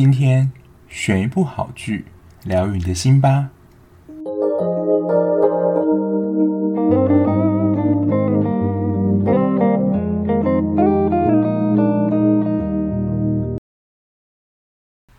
今天选一部好剧，疗愈你的心吧。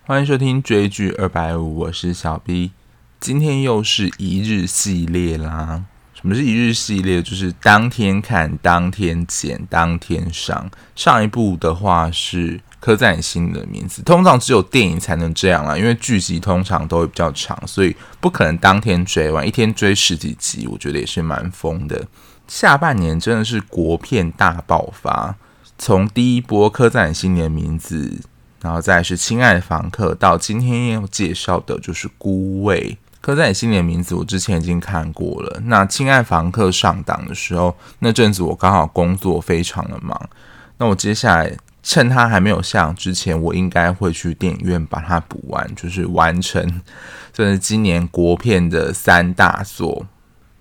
欢迎收听追剧二百五，我是小 B，今天又是一日系列啦。什么是一日系列？就是当天看、当天剪、当天上。上一部的话是刻在你心里的名字，通常只有电影才能这样啦，因为剧集通常都会比较长，所以不可能当天追完，一天追十几集，我觉得也是蛮疯的。下半年真的是国片大爆发，从第一波刻在你心里的名字，然后再是亲爱的房客，到今天要介绍的就是孤味。刻在你心里的名字，我之前已经看过了。那《亲爱房客》上档的时候，那阵子我刚好工作非常的忙。那我接下来趁它还没有上之前，我应该会去电影院把它补完，就是完成这是今年国片的三大作。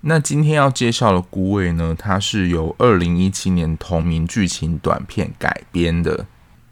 那今天要介绍的《孤味》呢，它是由二零一七年同名剧情短片改编的。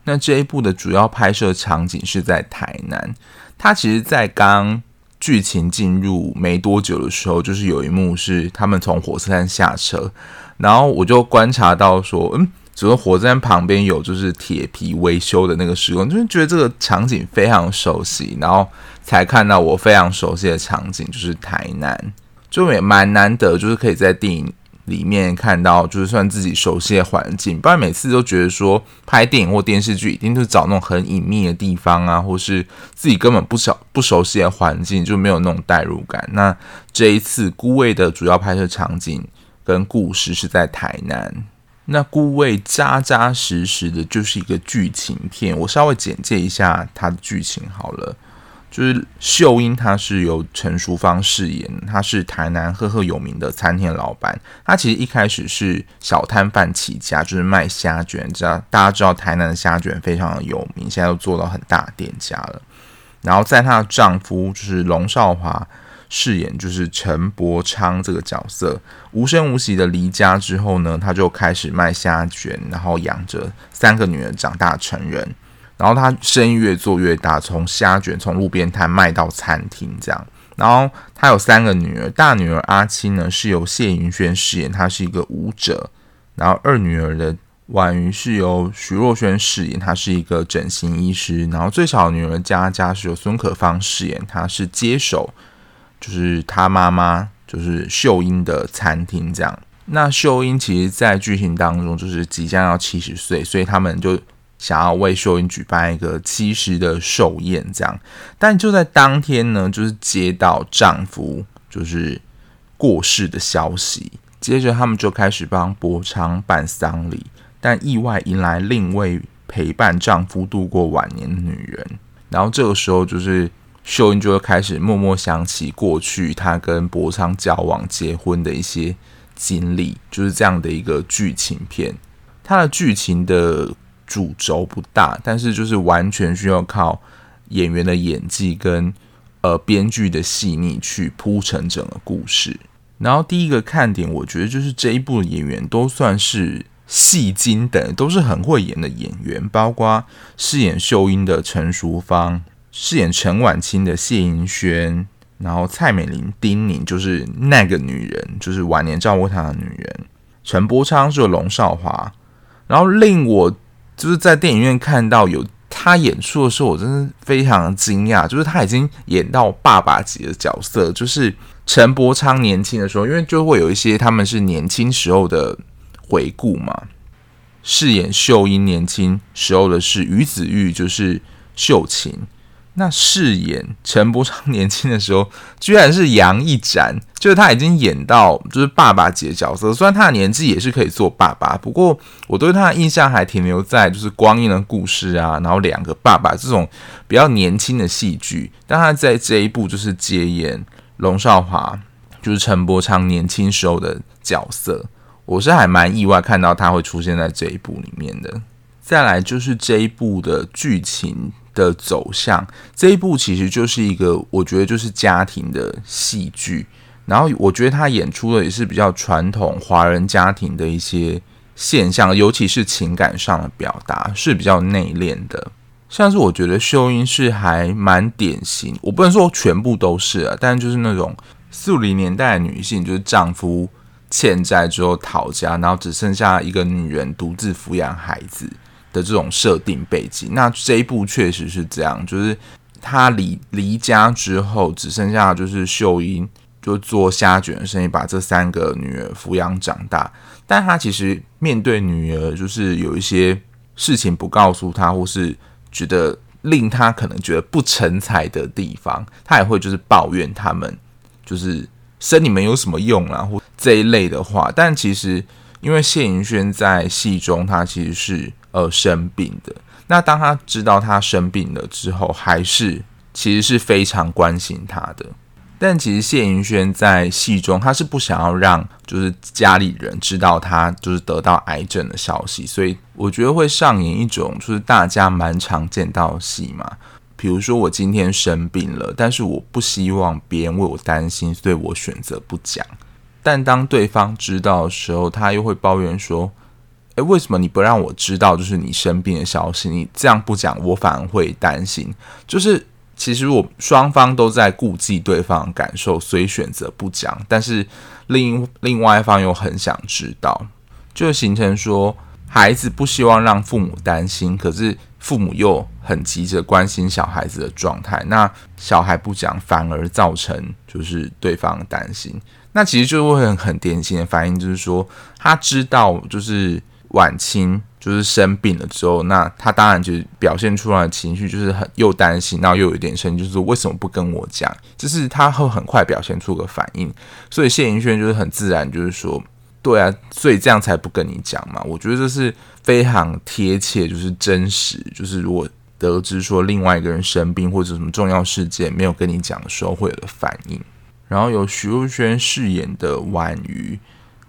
那这一部的主要拍摄场景是在台南，它其实，在刚剧情进入没多久的时候，就是有一幕是他们从火车站下车，然后我就观察到说，嗯，整个火车站旁边有就是铁皮维修的那个施工，就是觉得这个场景非常熟悉，然后才看到我非常熟悉的场景，就是台南，就也蛮难得，就是可以在电影。里面看到就是算自己熟悉的环境，不然每次都觉得说拍电影或电视剧一定是找那种很隐秘的地方啊，或是自己根本不熟不熟悉的环境，就没有那种代入感。那这一次《孤味》的主要拍摄场景跟故事是在台南，那《孤味》扎扎实实的就是一个剧情片，我稍微简介一下它的剧情好了。就是秀英，她是由陈淑芳饰演，她是台南赫赫有名的餐厅老板。她其实一开始是小摊贩起家，就是卖虾卷。知道大家知道台南的虾卷非常的有名，现在都做到很大店家了。然后在她的丈夫就是龙少华饰演，就是陈伯昌这个角色，无声无息的离家之后呢，他就开始卖虾卷，然后养着三个女儿长大成人。然后他生意越做越大，从虾卷从路边摊卖到餐厅这样。然后他有三个女儿，大女儿阿青呢是由谢盈萱饰演，她是一个舞者。然后二女儿的婉瑜是由徐若瑄饰演，她是一个整形医师。然后最小的女儿佳佳是由孙可芳饰演，她是接手，就是她妈妈就是秀英的餐厅这样。那秀英其实，在剧情当中就是即将要七十岁，所以他们就。想要为秀英举办一个七十的寿宴，这样，但就在当天呢，就是接到丈夫就是过世的消息，接着他们就开始帮伯昌办丧礼，但意外迎来另一位陪伴丈夫度过晚年的女人，然后这个时候就是秀英就会开始默默想起过去她跟伯昌交往、结婚的一些经历，就是这样的一个剧情片，它的剧情的。主轴不大，但是就是完全需要靠演员的演技跟呃编剧的细腻去铺成整个故事。然后第一个看点，我觉得就是这一部的演员都算是戏精等，都是很会演的演员，包括饰演秀英的陈淑芳，饰演陈婉清的谢盈萱，然后蔡美玲、丁宁就是那个女人，就是晚年照顾她的女人。陈伯昌是龙少华，然后令我。就是在电影院看到有他演出的时候，我真的非常惊讶。就是他已经演到爸爸级的角色，就是陈伯昌年轻的时候，因为就会有一些他们是年轻时候的回顾嘛。饰演秀英年轻时候的是于子玉，就是秀琴。那饰演陈伯昌年轻的时候，居然是杨一展，就是他已经演到就是爸爸级的角色。虽然他的年纪也是可以做爸爸，不过我对他的印象还停留在就是《光阴的故事》啊，然后两个爸爸这种比较年轻的戏剧。但他在这一部就是接演龙少华，就是陈伯昌年轻时候的角色，我是还蛮意外看到他会出现在这一部里面的。再来就是这一部的剧情的走向，这一部其实就是一个，我觉得就是家庭的戏剧。然后我觉得他演出的也是比较传统华人家庭的一些现象，尤其是情感上的表达是比较内敛的。像是我觉得秀英是还蛮典型，我不能说全部都是啊，但就是那种四五零年代的女性，就是丈夫欠债之后逃家，然后只剩下一个女人独自抚养孩子的这种设定背景。那这一部确实是这样，就是他离离家之后，只剩下就是秀英就做虾卷的生意，把这三个女儿抚养长大。但他其实面对女儿，就是有一些事情不告诉她，或是觉得令他可能觉得不成才的地方，他也会就是抱怨他们，就是生你们有什么用啊，或这一类的话。但其实，因为谢盈萱在戏中，他其实是呃生病的。那当他知道他生病了之后，还是其实是非常关心他的。但其实谢盈萱在戏中，他是不想要让就是家里人知道他就是得到癌症的消息，所以我觉得会上演一种就是大家蛮常见到的戏嘛。比如说我今天生病了，但是我不希望别人为我担心，所以我选择不讲。但当对方知道的时候，他又会抱怨说：“诶，为什么你不让我知道就是你生病的消息？你这样不讲，我反而会担心。”就是。其实我双方都在顾忌对方的感受，所以选择不讲。但是另另外一方又很想知道，就形成说孩子不希望让父母担心，可是父母又很急着关心小孩子的状态。那小孩不讲，反而造成就是对方担心。那其实就会很很典型的反应，就是说他知道就是晚清。就是生病了之后，那他当然就是表现出来的情绪就是很又担心，然后又有一点生气，就是说为什么不跟我讲？就是他会很快表现出个反应，所以谢盈萱就是很自然，就是说，对啊，所以这样才不跟你讲嘛。我觉得这是非常贴切，就是真实，就是如果得知说另外一个人生病或者什么重要事件没有跟你讲的时候会有的反应。然后由徐若瑄饰演的婉瑜，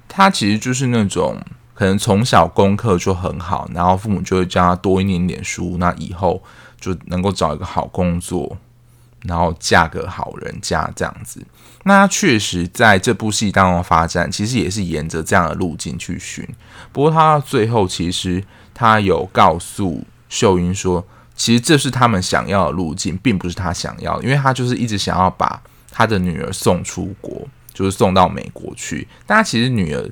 她其实就是那种。可能从小功课就很好，然后父母就会教他多念点点书，那以后就能够找一个好工作，然后嫁个好人家这样子。那她确实在这部戏当中发展，其实也是沿着这样的路径去寻。不过她最后其实她有告诉秀英说，其实这是他们想要的路径，并不是她想要的，因为她就是一直想要把他的女儿送出国，就是送到美国去。但他其实女儿。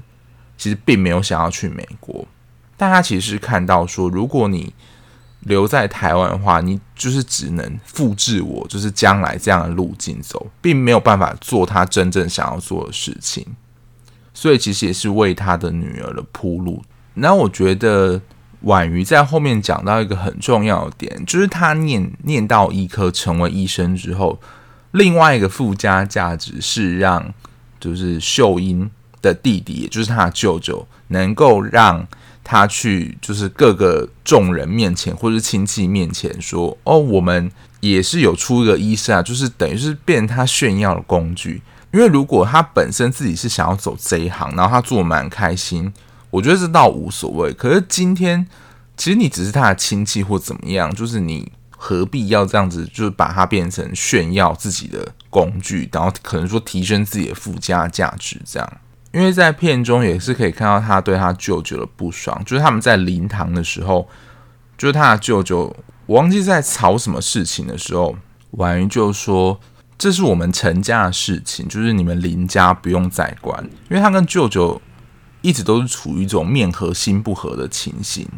其实并没有想要去美国，但他其实是看到说，如果你留在台湾的话，你就是只能复制我，就是将来这样的路径走，并没有办法做他真正想要做的事情。所以其实也是为他的女儿的铺路。那我觉得婉瑜在后面讲到一个很重要的点，就是他念念到医科成为医生之后，另外一个附加价值是让就是秀英。的弟弟，也就是他的舅舅，能够让他去，就是各个众人面前或者亲戚面前说：“哦，我们也是有出一个医生啊。”就是等于是变他炫耀的工具。因为如果他本身自己是想要走这一行，然后他做蛮开心，我觉得这倒无所谓。可是今天，其实你只是他的亲戚或怎么样，就是你何必要这样子，就是把它变成炫耀自己的工具，然后可能说提升自己的附加价值这样。因为在片中也是可以看到他对他舅舅的不爽，就是他们在灵堂的时候，就是他的舅舅，我忘记在吵什么事情的时候，婉瑜就说：“这是我们陈家的事情，就是你们林家不用再管。”因为他跟舅舅一直都是处于一种面和心不和的情形。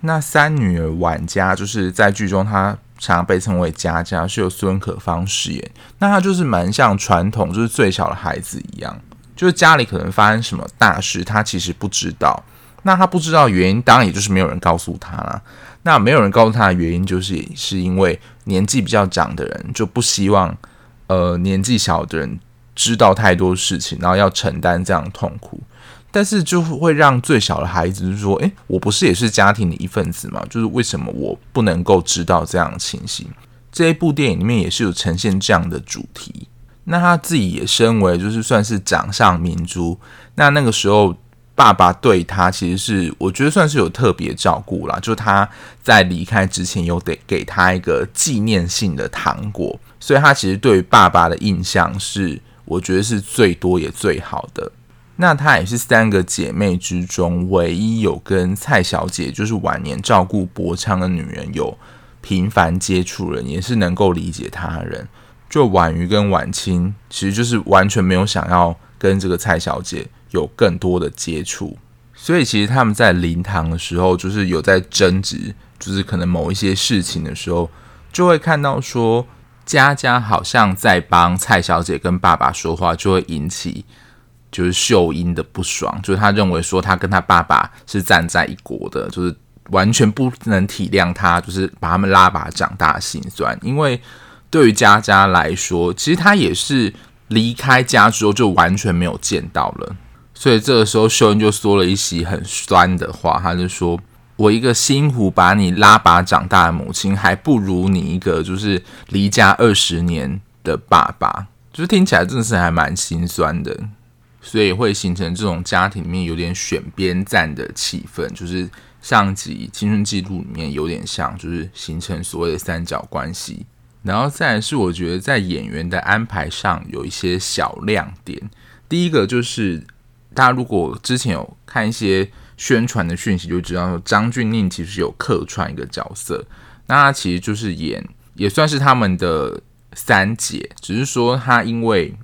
那三女儿婉家就是在剧中，她常被称为佳佳，是由孙可芳饰演。那她就是蛮像传统，就是最小的孩子一样。就是家里可能发生什么大事，他其实不知道。那他不知道原因，当然也就是没有人告诉他了。那没有人告诉他的原因，就是是因为年纪比较长的人就不希望，呃，年纪小的人知道太多事情，然后要承担这样痛苦。但是就会让最小的孩子就是说：“诶，我不是也是家庭的一份子吗？就是为什么我不能够知道这样的情形？”这一部电影里面也是有呈现这样的主题。那他自己也身为就是算是掌上明珠，那那个时候爸爸对他其实是我觉得算是有特别照顾啦，就他在离开之前有得给他一个纪念性的糖果，所以他其实对于爸爸的印象是我觉得是最多也最好的。那她也是三个姐妹之中唯一有跟蔡小姐就是晚年照顾博昌的女人有频繁接触人，也是能够理解他人。就婉瑜跟婉清，其实就是完全没有想要跟这个蔡小姐有更多的接触，所以其实他们在灵堂的时候，就是有在争执，就是可能某一些事情的时候，就会看到说佳佳好像在帮蔡小姐跟爸爸说话，就会引起就是秀英的不爽，就是他认为说他跟他爸爸是站在一国的，就是完全不能体谅他，就是把他们拉拔长大心酸，因为。对于佳佳来说，其实她也是离开家之后就完全没有见到了，所以这个时候秀英就说了一席很酸的话，她就说：“我一个辛苦把你拉拔长大的母亲，还不如你一个就是离家二十年的爸爸。”就是听起来真的是还蛮心酸的，所以会形成这种家庭里面有点选边站的气氛，就是上集青春记录里面有点像，就是形成所谓的三角关系。然后再来是，我觉得在演员的安排上有一些小亮点。第一个就是，大家如果之前有看一些宣传的讯息，就知道说张钧甯其实有客串一个角色，那他其实就是演，也算是他们的三姐，只是说他因为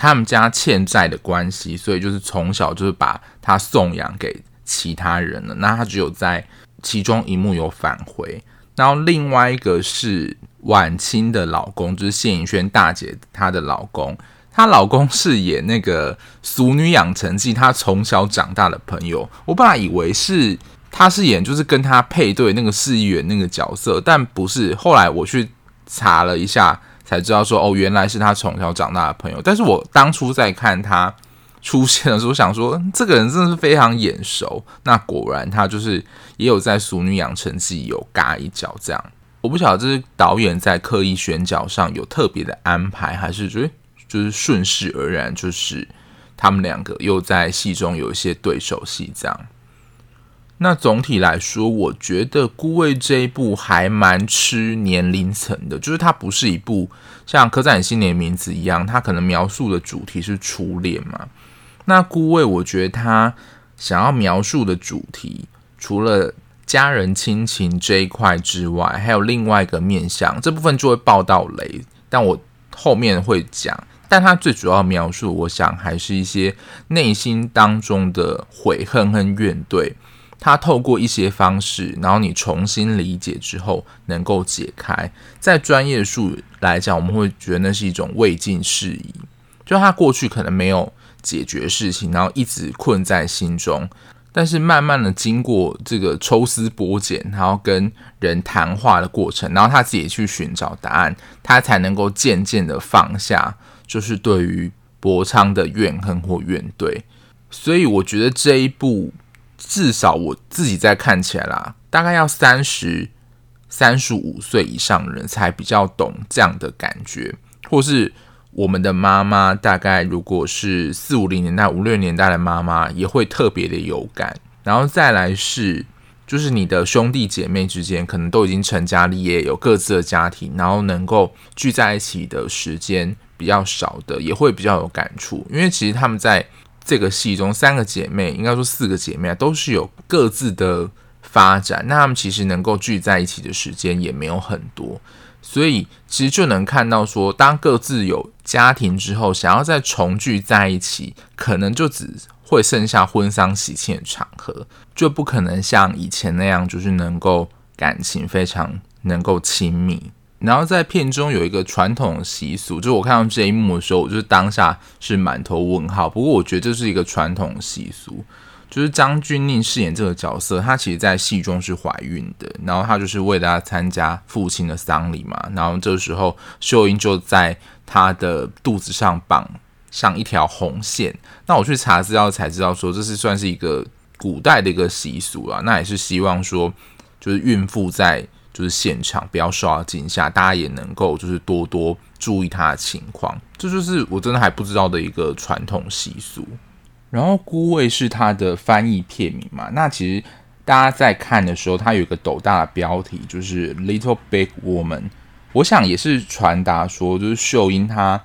他们家欠债的关系，所以就是从小就是把他送养给其他人了。那他只有在其中一幕有返回。然后另外一个是。晚清的老公就是谢盈轩大姐，她的老公，她老公是演那个《俗女养成记》，她从小长大的朋友。我本来以为是他是演就是跟他配对那个市议员那个角色，但不是。后来我去查了一下，才知道说哦，原来是他从小长大的朋友。但是我当初在看他出现的时候，想说这个人真的是非常眼熟。那果然他就是也有在《俗女养成记》有嘎一脚这样。我不晓得这是导演在刻意选角上有特别的安排，还是觉得就是顺势而然，就是他们两个又在戏中有一些对手戏这样。那总体来说，我觉得《孤味》这一部还蛮吃年龄层的，就是它不是一部像《刻在你心里的名字》一样，它可能描述的主题是初恋嘛。那《孤味》我觉得它想要描述的主题，除了家人亲情这一块之外，还有另外一个面向，这部分就会爆到雷，但我后面会讲。但他最主要描述，我想还是一些内心当中的悔恨和怨怼。他透过一些方式，然后你重新理解之后，能够解开。在专业术语来讲，我们会觉得那是一种未尽事宜，就他过去可能没有解决事情，然后一直困在心中。但是慢慢的经过这个抽丝剥茧，然后跟人谈话的过程，然后他自己去寻找答案，他才能够渐渐的放下，就是对于博昌的怨恨或怨怼。所以我觉得这一部至少我自己在看起来啦，大概要三十、三十五岁以上的人才比较懂这样的感觉，或是。我们的妈妈大概如果是四五零年代、五六年代的妈妈，也会特别的有感。然后再来是，就是你的兄弟姐妹之间，可能都已经成家立业，有各自的家庭，然后能够聚在一起的时间比较少的，也会比较有感触。因为其实他们在这个戏中，三个姐妹，应该说四个姐妹啊，都是有各自的发展。那他们其实能够聚在一起的时间也没有很多。所以其实就能看到说，当各自有家庭之后，想要再重聚在一起，可能就只会剩下婚丧喜庆的场合，就不可能像以前那样，就是能够感情非常能够亲密。然后在片中有一个传统习俗，就是我看到这一幕的时候，我就是当下是满头问号。不过我觉得这是一个传统习俗。就是张钧甯饰演这个角色，她其实在戏中是怀孕的，然后她就是为了要参加父亲的丧礼嘛，然后这时候秀英就在她的肚子上绑上一条红线。那我去查资料才知道说，这是算是一个古代的一个习俗啊，那也是希望说，就是孕妇在就是现场不要受到惊吓，大家也能够就是多多注意她的情况。这就是我真的还不知道的一个传统习俗。然后《孤味》是它的翻译片名嘛？那其实大家在看的时候，它有一个斗大的标题，就是 “Little Big Woman”。我想也是传达说，就是秀英她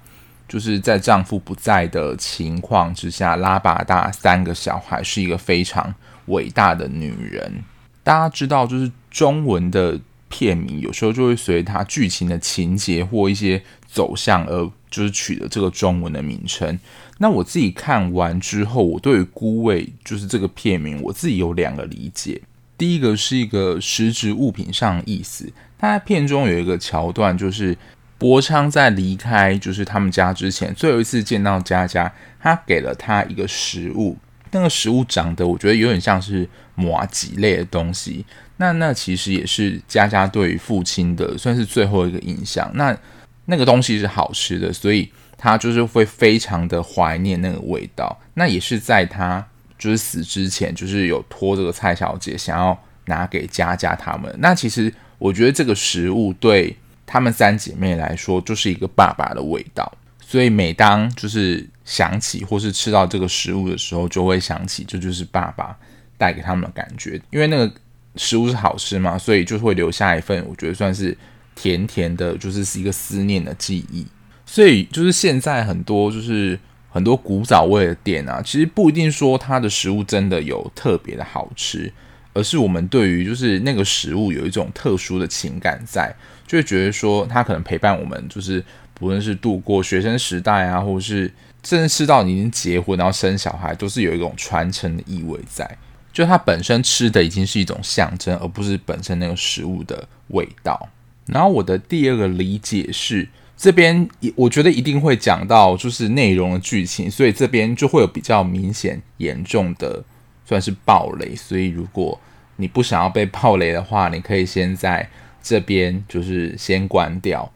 就是在丈夫不在的情况之下，拉拔大三个小孩，是一个非常伟大的女人。大家知道，就是中文的片名有时候就会随它剧情的情节或一些走向而就是取得这个中文的名称。那我自己看完之后，我对于孤味就是这个片名，我自己有两个理解。第一个是一个实质物品上的意思，他在片中有一个桥段，就是博昌在离开就是他们家之前，最后一次见到佳佳，他给了他一个食物，那个食物长得我觉得有点像是麻吉类的东西，那那其实也是佳佳对于父亲的算是最后一个印象。那那个东西是好吃的，所以他就是会非常的怀念那个味道。那也是在他。就是死之前，就是有托这个蔡小姐想要拿给佳佳他们。那其实我觉得这个食物对他们三姐妹来说，就是一个爸爸的味道。所以每当就是想起或是吃到这个食物的时候，就会想起这就是爸爸带给他们的感觉。因为那个食物是好吃嘛，所以就会留下一份我觉得算是甜甜的，就是是一个思念的记忆。所以就是现在很多就是。很多古早味的店啊，其实不一定说它的食物真的有特别的好吃，而是我们对于就是那个食物有一种特殊的情感在，就会觉得说它可能陪伴我们，就是不论是度过学生时代啊，或者是甚至吃到你已经结婚然后生小孩，都是有一种传承的意味在。就它本身吃的已经是一种象征，而不是本身那个食物的味道。然后我的第二个理解是。这边我觉得一定会讲到就是内容的剧情，所以这边就会有比较明显严重的算是暴雷。所以如果你不想要被暴雷的话，你可以先在这边就是先关掉，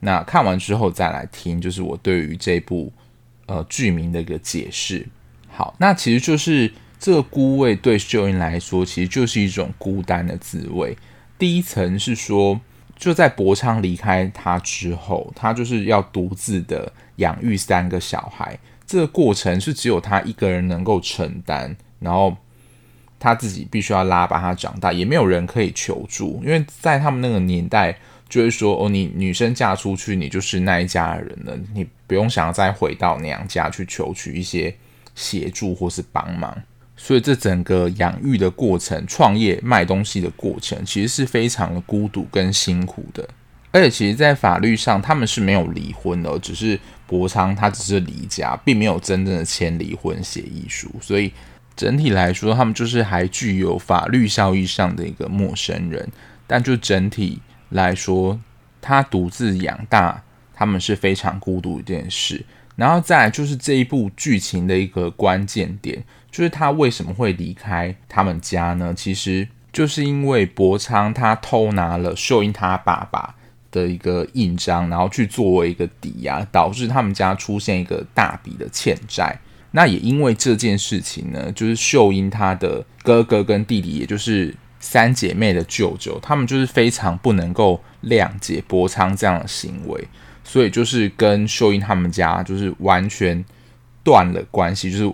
那看完之后再来听，就是我对于这部呃剧名的一个解释。好，那其实就是这个孤味对秀英来说，其实就是一种孤单的滋味。第一层是说。就在博昌离开他之后，他就是要独自的养育三个小孩。这个过程是只有他一个人能够承担，然后他自己必须要拉把他长大，也没有人可以求助。因为在他们那个年代，就是说：“哦，你女生嫁出去，你就是那一家的人了，你不用想要再回到娘家去求取一些协助或是帮忙。”所以，这整个养育的过程、创业卖东西的过程，其实是非常的孤独跟辛苦的。而且，其实，在法律上，他们是没有离婚的，只是博昌他只是离家，并没有真正的签离婚协议书。所以，整体来说，他们就是还具有法律效益上的一个陌生人。但就整体来说，他独自养大，他们是非常孤独一件事。然后再就是这一部剧情的一个关键点，就是他为什么会离开他们家呢？其实就是因为博昌他偷拿了秀英他爸爸的一个印章，然后去作为一个抵押，导致他们家出现一个大笔的欠债。那也因为这件事情呢，就是秀英他的哥哥跟弟弟，也就是三姐妹的舅舅，他们就是非常不能够谅解博昌这样的行为。所以就是跟秀英他们家就是完全断了关系，就是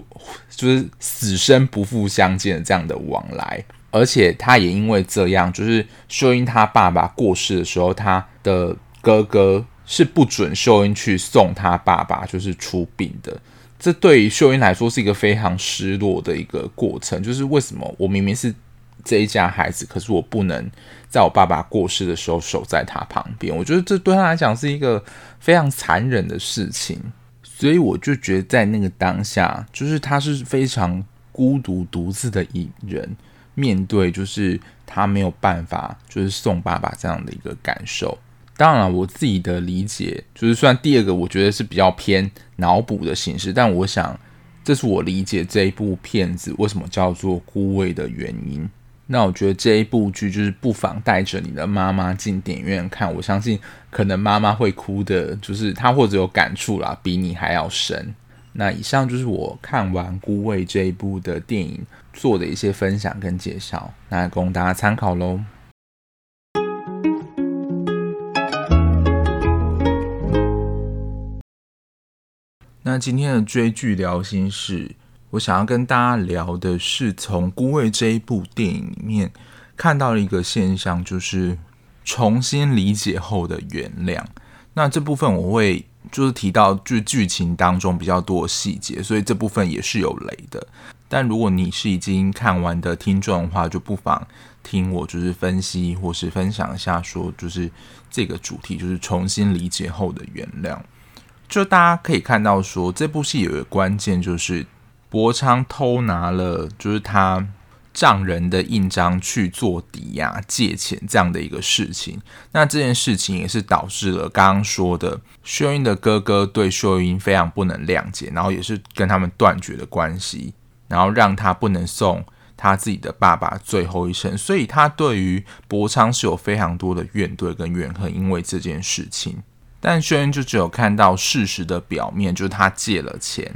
就是死生不复相见的这样的往来。而且他也因为这样，就是秀英他爸爸过世的时候，他的哥哥是不准秀英去送他爸爸就是出殡的。这对于秀英来说是一个非常失落的一个过程。就是为什么我明明是这一家孩子，可是我不能在我爸爸过世的时候守在他旁边。我觉得这对他来讲是一个非常残忍的事情，所以我就觉得在那个当下，就是他是非常孤独独自的一人，面对就是他没有办法就是送爸爸这样的一个感受。当然了，我自己的理解就是，算第二个我觉得是比较偏脑补的形式，但我想这是我理解这一部片子为什么叫做孤味的原因。那我觉得这一部剧就是不妨带着你的妈妈进电影院看，我相信可能妈妈会哭的，就是她或者有感触啦，比你还要深。那以上就是我看完《孤味》这一部的电影做的一些分享跟介绍，那供大家参考喽。那今天的追剧聊心事。我想要跟大家聊的是，从《孤味》这一部电影里面看到了一个现象，就是重新理解后的原谅。那这部分我会就是提到，就是剧情当中比较多细节，所以这部分也是有雷的。但如果你是已经看完的听众的话，就不妨听我就是分析或是分享一下，说就是这个主题就是重新理解后的原谅。就大家可以看到说，这部戏有一个关键就是博昌偷拿了就是他丈人的印章去做抵押借钱这样的一个事情。那这件事情也是导致了刚刚说的秀英的哥哥对秀英非常不能谅解，然后也是跟他们断绝的关系。然后让他不能送他自己的爸爸最后一程，所以他对于博昌是有非常多的怨怼跟怨恨，因为这件事情。但秀英就只有看到事实的表面，就是他借了钱。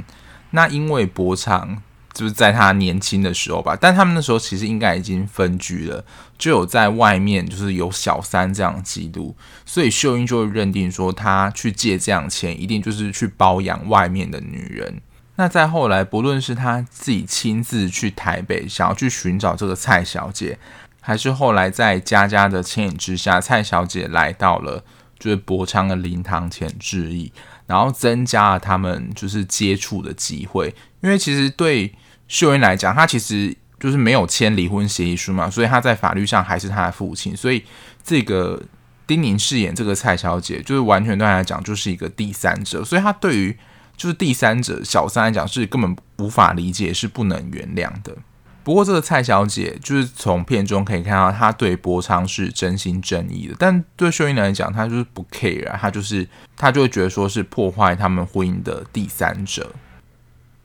那因为博昌就是在他年轻的时候吧，但他们那时候其实应该已经分居了，就有在外面就是有小三这样的记录，所以秀英就会认定说他去借这样钱，一定就是去包养外面的女人。那再后来，不论是他自己亲自去台北，想要去寻找这个蔡小姐，还是后来在佳佳的牵引之下，蔡小姐来到了就是博昌的灵堂前致意，然后增加了他们就是接触的机会。因为其实对秀英来讲，她其实就是没有签离婚协议书嘛，所以她在法律上还是她的父亲。所以这个丁宁饰演这个蔡小姐，就是完全对她来讲就是一个第三者，所以她对于。就是第三者小三来讲是根本无法理解，是不能原谅的。不过这个蔡小姐就是从片中可以看到，她对博昌是真心真意的，但对秀英来讲，她就是不 care，她就是她就会觉得说是破坏他们婚姻的第三者。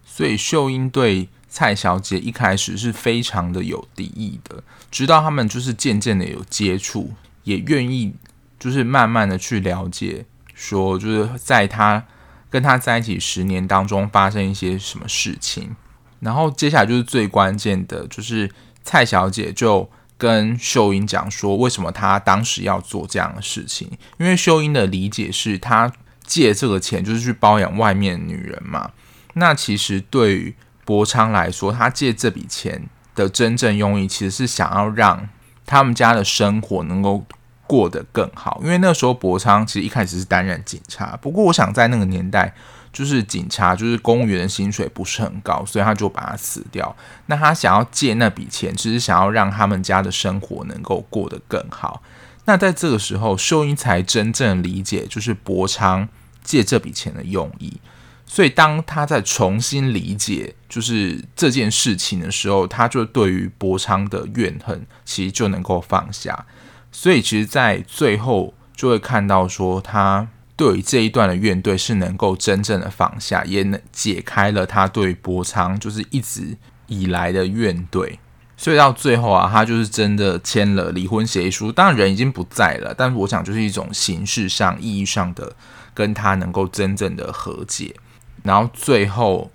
所以秀英对蔡小姐一开始是非常的有敌意的，直到他们就是渐渐的有接触，也愿意就是慢慢的去了解，说就是在她。跟她在一起十年当中发生一些什么事情，然后接下来就是最关键的，就是蔡小姐就跟秀英讲说，为什么她当时要做这样的事情？因为秀英的理解是，她借这个钱就是去包养外面的女人嘛。那其实对于博昌来说，他借这笔钱的真正用意，其实是想要让他们家的生活能够。过得更好，因为那时候博昌其实一开始是担任警察，不过我想在那个年代，就是警察就是公务员的薪水不是很高，所以他就把他辞掉。那他想要借那笔钱，只是想要让他们家的生活能够过得更好。那在这个时候，秀英才真正理解就是博昌借这笔钱的用意。所以当他在重新理解就是这件事情的时候，他就对于博昌的怨恨其实就能够放下。所以，其实，在最后就会看到说，他对于这一段的怨怼是能够真正的放下，也能解开了他对博昌就是一直以来的怨怼。所以到最后啊，他就是真的签了离婚协议书。当然，人已经不在了，但是我想，就是一种形式上、意义上的跟他能够真正的和解。然后最后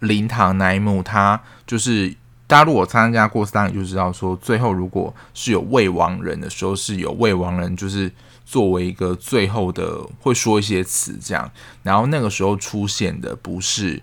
灵堂那一幕，他就是。大家如果参加过丧礼，就知道说，最后如果是有未亡人的时候，是有未亡人，就是作为一个最后的会说一些词这样。然后那个时候出现的不是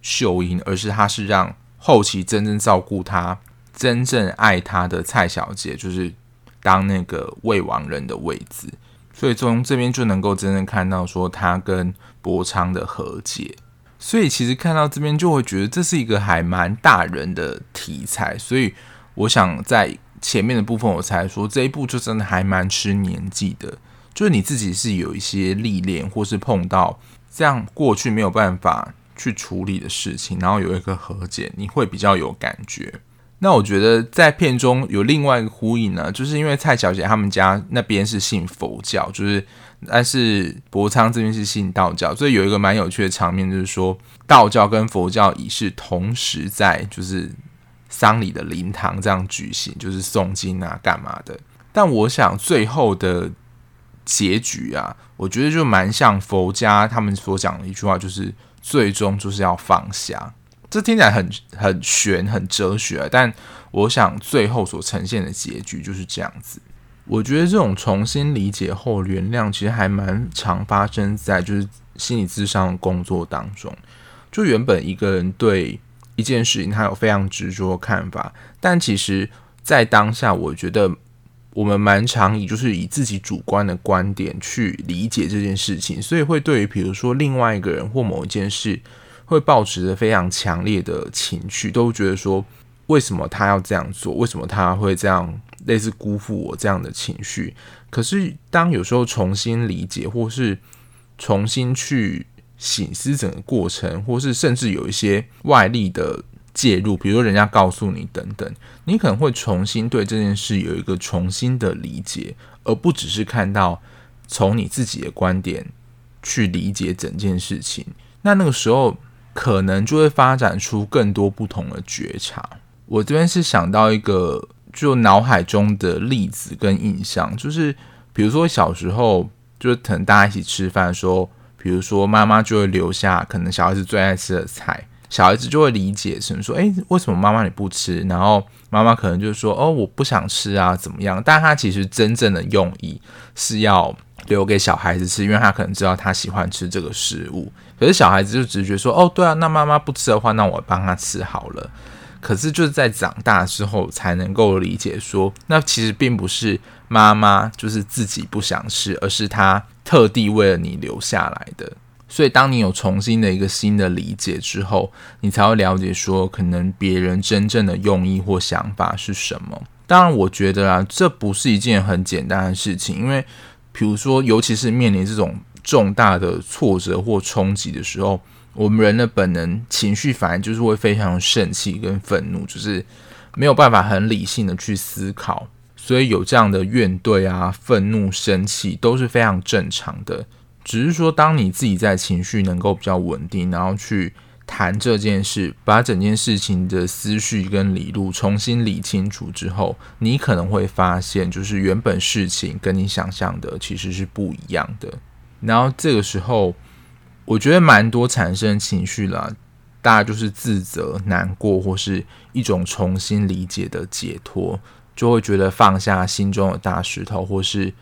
秀英，而是他是让后期真正照顾他、真正爱他的蔡小姐，就是当那个未亡人的位置。所以从这边就能够真正看到说，他跟博昌的和解。所以其实看到这边就会觉得这是一个还蛮大人的题材，所以我想在前面的部分我才说这一部就真的还蛮吃年纪的，就是你自己是有一些历练或是碰到这样过去没有办法去处理的事情，然后有一个和解，你会比较有感觉。那我觉得在片中有另外一个呼应呢，就是因为蔡小姐他们家那边是信佛教，就是但是博昌这边是信道教，所以有一个蛮有趣的场面，就是说道教跟佛教已是同时在就是丧礼的灵堂这样举行，就是诵经啊干嘛的。但我想最后的结局啊，我觉得就蛮像佛家他们所讲的一句话，就是最终就是要放下。这听起来很很玄、很哲学，但我想最后所呈现的结局就是这样子。我觉得这种重新理解后原谅，其实还蛮常发生在就是心理咨商的工作当中。就原本一个人对一件事情他有非常执着的看法，但其实在当下，我觉得我们蛮常以就是以自己主观的观点去理解这件事情，所以会对于比如说另外一个人或某一件事。会抱持着非常强烈的情绪，都觉得说，为什么他要这样做？为什么他会这样类似辜负我这样的情绪？可是当有时候重新理解，或是重新去醒思整个过程，或是甚至有一些外力的介入，比如说人家告诉你等等，你可能会重新对这件事有一个重新的理解，而不只是看到从你自己的观点去理解整件事情。那那个时候可能就会发展出更多不同的觉察。我这边是想到一个就脑海中的例子跟印象，就是比如说小时候，就是可能大家一起吃饭的时候，比如说妈妈就会留下可能小孩子最爱吃的菜。小孩子就会理解成说：“诶，为什么妈妈你不吃？”然后妈妈可能就说：“哦，我不想吃啊，怎么样？”但他其实真正的用意是要留给小孩子吃，因为他可能知道他喜欢吃这个食物。可是小孩子就直觉说：“哦，对啊，那妈妈不吃的话，那我帮他吃好了。”可是就是在长大之后才能够理解说，那其实并不是妈妈就是自己不想吃，而是他特地为了你留下来的。所以，当你有重新的一个新的理解之后，你才会了解说，可能别人真正的用意或想法是什么。当然，我觉得啊，这不是一件很简单的事情，因为，比如说，尤其是面临这种重大的挫折或冲击的时候，我们人的本能情绪反而就是会非常生气跟愤怒，就是没有办法很理性的去思考，所以有这样的怨怼啊、愤怒、生气都是非常正常的。只是说，当你自己在情绪能够比较稳定，然后去谈这件事，把整件事情的思绪跟理路重新理清楚之后，你可能会发现，就是原本事情跟你想象的其实是不一样的。然后这个时候，我觉得蛮多产生情绪啦，大家就是自责、难过，或是一种重新理解的解脱，就会觉得放下心中的大石头，或是。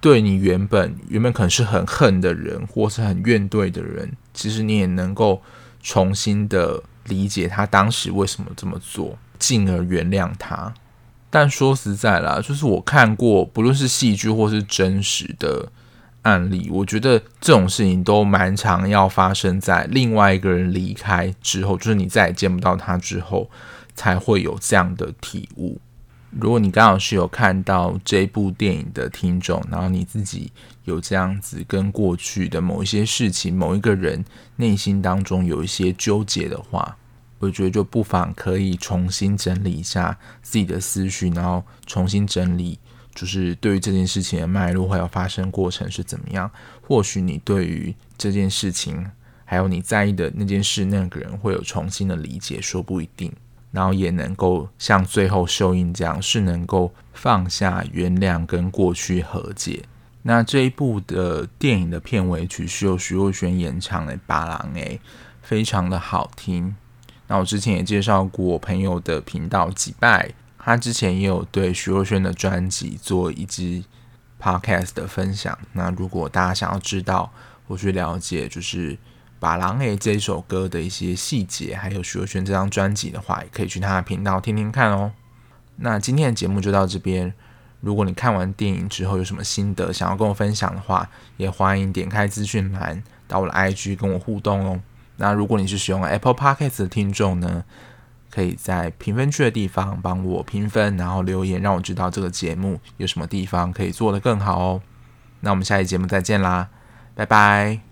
对你原本原本可能是很恨的人，或是很怨怼的人，其实你也能够重新的理解他当时为什么这么做，进而原谅他。但说实在啦，就是我看过不论是戏剧或是真实的案例，我觉得这种事情都蛮常要发生在另外一个人离开之后，就是你再也见不到他之后，才会有这样的体悟。如果你刚好是有看到这部电影的听众，然后你自己有这样子跟过去的某一些事情、某一个人内心当中有一些纠结的话，我觉得就不妨可以重新整理一下自己的思绪，然后重新整理，就是对于这件事情的脉络还有发生过程是怎么样。或许你对于这件事情，还有你在意的那件事、那个人会有重新的理解，说不一定。然后也能够像最后秀英这样，是能够放下、原谅跟过去和解。那这一部的电影的片尾曲是由徐若瑄演唱的《别人的》，非常的好听。那我之前也介绍过我朋友的频道击败，他之前也有对徐若瑄的专辑做一支 podcast 的分享。那如果大家想要知道或去了解，就是。把《狼 A》这一首歌的一些细节，还有徐若瑄这张专辑的话，也可以去他的频道听听看哦。那今天的节目就到这边。如果你看完电影之后有什么心得想要跟我分享的话，也欢迎点开资讯栏到我的 IG 跟我互动哦。那如果你是使用 Apple Podcast 的听众呢，可以在评分区的地方帮我评分，然后留言让我知道这个节目有什么地方可以做得更好哦。那我们下期节目再见啦，拜拜。